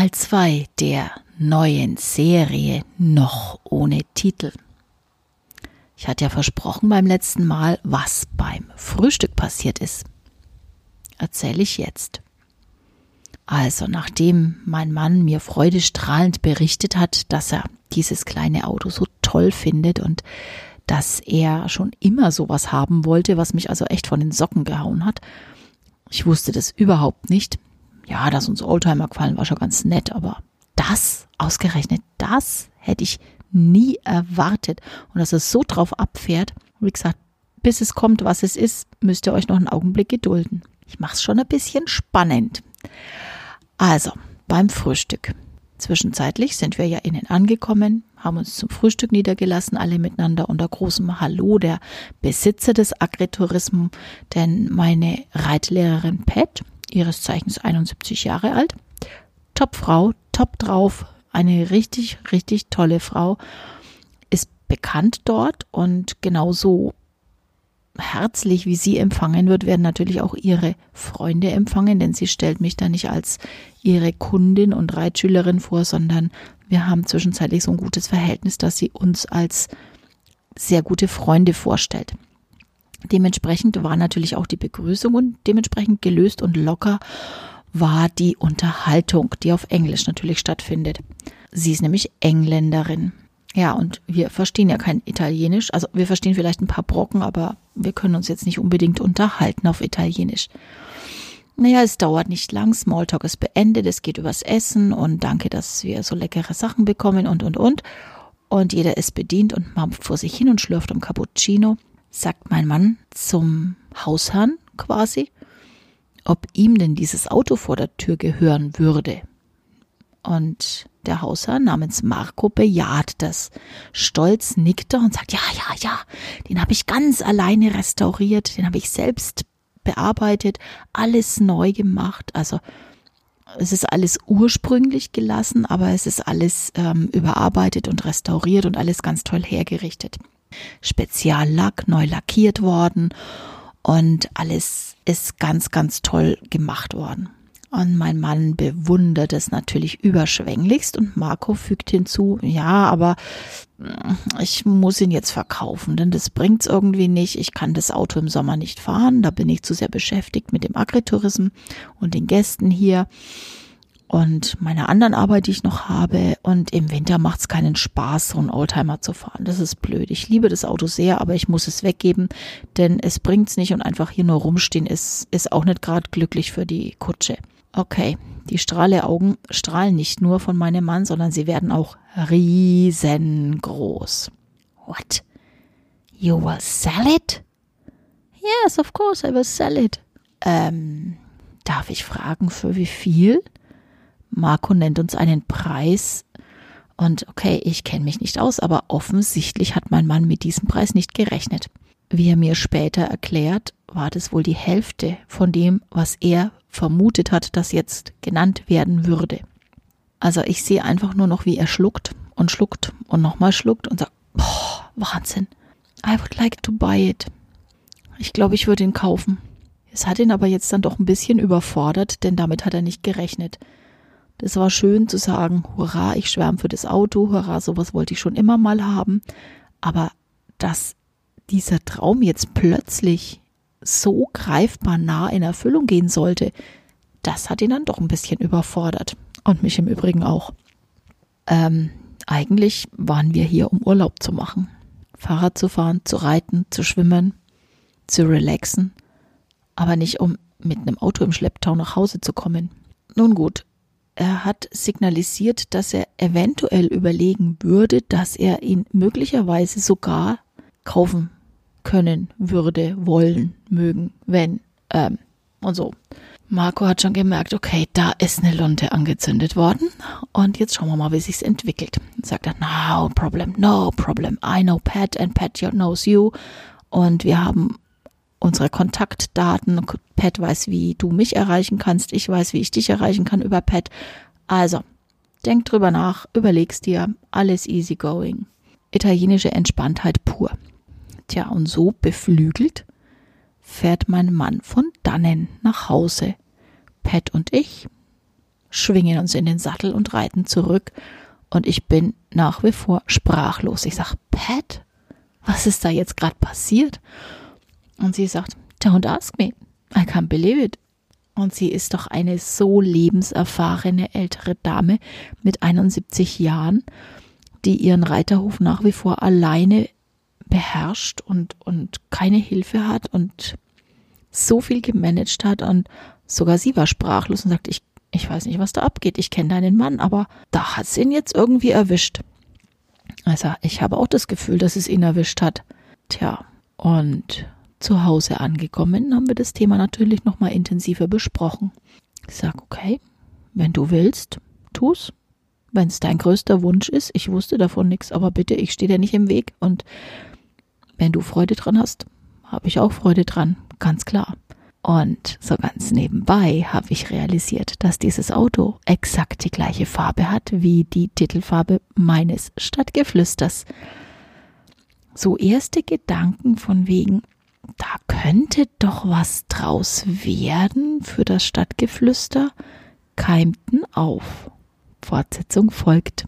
Teil 2 der neuen Serie noch ohne Titel. Ich hatte ja versprochen beim letzten Mal, was beim Frühstück passiert ist. Erzähle ich jetzt. Also, nachdem mein Mann mir freudestrahlend berichtet hat, dass er dieses kleine Auto so toll findet und dass er schon immer sowas haben wollte, was mich also echt von den Socken gehauen hat. Ich wusste das überhaupt nicht. Ja, dass uns Oldtimer gefallen, war schon ganz nett, aber das, ausgerechnet das, hätte ich nie erwartet. Und dass er so drauf abfährt, wie gesagt, bis es kommt, was es ist, müsst ihr euch noch einen Augenblick gedulden. Ich mache es schon ein bisschen spannend. Also, beim Frühstück. Zwischenzeitlich sind wir ja innen angekommen, haben uns zum Frühstück niedergelassen, alle miteinander unter großem Hallo der Besitzer des Agritourismus, denn meine Reitlehrerin Pat, ihres Zeichens 71 Jahre alt, top Frau, top drauf, eine richtig, richtig tolle Frau, ist bekannt dort und genauso herzlich wie sie empfangen wird, werden natürlich auch ihre Freunde empfangen, denn sie stellt mich da nicht als ihre Kundin und Reitschülerin vor, sondern wir haben zwischenzeitlich so ein gutes Verhältnis, dass sie uns als sehr gute Freunde vorstellt. Dementsprechend war natürlich auch die Begrüßung und dementsprechend gelöst und locker war die Unterhaltung, die auf Englisch natürlich stattfindet. Sie ist nämlich Engländerin. Ja, und wir verstehen ja kein Italienisch. Also wir verstehen vielleicht ein paar Brocken, aber wir können uns jetzt nicht unbedingt unterhalten auf Italienisch. Naja, es dauert nicht lang. Smalltalk ist beendet. Es geht übers Essen und danke, dass wir so leckere Sachen bekommen und, und, und. Und jeder ist bedient und mampft vor sich hin und schlürft um Cappuccino. Sagt mein Mann zum Hausherrn quasi, ob ihm denn dieses Auto vor der Tür gehören würde. Und der Hausherr namens Marco bejaht das. Stolz nickt er und sagt, ja, ja, ja, den habe ich ganz alleine restauriert, den habe ich selbst bearbeitet, alles neu gemacht. Also es ist alles ursprünglich gelassen, aber es ist alles ähm, überarbeitet und restauriert und alles ganz toll hergerichtet. Speziallack neu lackiert worden und alles ist ganz, ganz toll gemacht worden. Und mein Mann bewundert es natürlich überschwänglichst und Marco fügt hinzu, ja, aber äh, ich muss ihn jetzt verkaufen, denn das bringt's irgendwie nicht. Ich kann das Auto im Sommer nicht fahren, da bin ich zu sehr beschäftigt mit dem Agritourism und den Gästen hier und meiner anderen Arbeit, die ich noch habe. Und im Winter macht's keinen Spaß, so einen Oldtimer zu fahren. Das ist blöd. Ich liebe das Auto sehr, aber ich muss es weggeben, denn es bringt's nicht und einfach hier nur rumstehen ist, ist auch nicht gerade glücklich für die Kutsche. Okay, die strahle Augen strahlen nicht nur von meinem Mann, sondern sie werden auch riesengroß. What? You will sell it? Yes, of course I will sell it. Ähm, darf ich fragen, für wie viel? Marco nennt uns einen Preis. Und okay, ich kenne mich nicht aus, aber offensichtlich hat mein Mann mit diesem Preis nicht gerechnet. Wie er mir später erklärt, war das wohl die Hälfte von dem, was er vermutet hat, das jetzt genannt werden würde. Also ich sehe einfach nur noch, wie er schluckt und schluckt und nochmal schluckt und sagt, boah, Wahnsinn. I would like to buy it. Ich glaube, ich würde ihn kaufen. Es hat ihn aber jetzt dann doch ein bisschen überfordert, denn damit hat er nicht gerechnet. Das war schön zu sagen, hurra, ich schwärme für das Auto, hurra, sowas wollte ich schon immer mal haben. Aber dass dieser Traum jetzt plötzlich so greifbar nah in Erfüllung gehen sollte, das hat ihn dann doch ein bisschen überfordert. Und mich im Übrigen auch. Ähm, eigentlich waren wir hier, um Urlaub zu machen. Fahrrad zu fahren, zu reiten, zu schwimmen, zu relaxen, aber nicht um mit einem Auto im Schlepptau nach Hause zu kommen. Nun gut, er hat signalisiert, dass er eventuell überlegen würde, dass er ihn möglicherweise sogar kaufen können würde, wollen, mögen, wenn, ähm, und so. Marco hat schon gemerkt, okay, da ist eine Lunte angezündet worden und jetzt schauen wir mal, wie sich's entwickelt. Sagt er, no problem, no problem, I know Pat and Pat knows you und wir haben unsere Kontaktdaten. Pat weiß, wie du mich erreichen kannst, ich weiß, wie ich dich erreichen kann über Pat. Also, denk drüber nach, überlegst dir, alles easy going. Italienische Entspanntheit pur. Tja, und so beflügelt fährt mein Mann von dannen nach Hause. Pat und ich schwingen uns in den Sattel und reiten zurück. Und ich bin nach wie vor sprachlos. Ich sage, Pat, was ist da jetzt gerade passiert? Und sie sagt, don't ask me. I can't believe it. Und sie ist doch eine so lebenserfahrene ältere Dame mit 71 Jahren, die ihren Reiterhof nach wie vor alleine beherrscht und, und keine Hilfe hat und so viel gemanagt hat und sogar sie war sprachlos und sagt, ich, ich weiß nicht, was da abgeht, ich kenne deinen Mann, aber da hat es ihn jetzt irgendwie erwischt. Also ich habe auch das Gefühl, dass es ihn erwischt hat. Tja, und zu Hause angekommen haben wir das Thema natürlich nochmal intensiver besprochen. Ich sage, okay, wenn du willst, tu's. Wenn es dein größter Wunsch ist, ich wusste davon nichts, aber bitte, ich stehe dir nicht im Weg und wenn du Freude dran hast, habe ich auch Freude dran, ganz klar. Und so ganz nebenbei habe ich realisiert, dass dieses Auto exakt die gleiche Farbe hat wie die Titelfarbe meines Stadtgeflüsters. So erste Gedanken von wegen, da könnte doch was draus werden für das Stadtgeflüster, keimten auf. Fortsetzung folgt.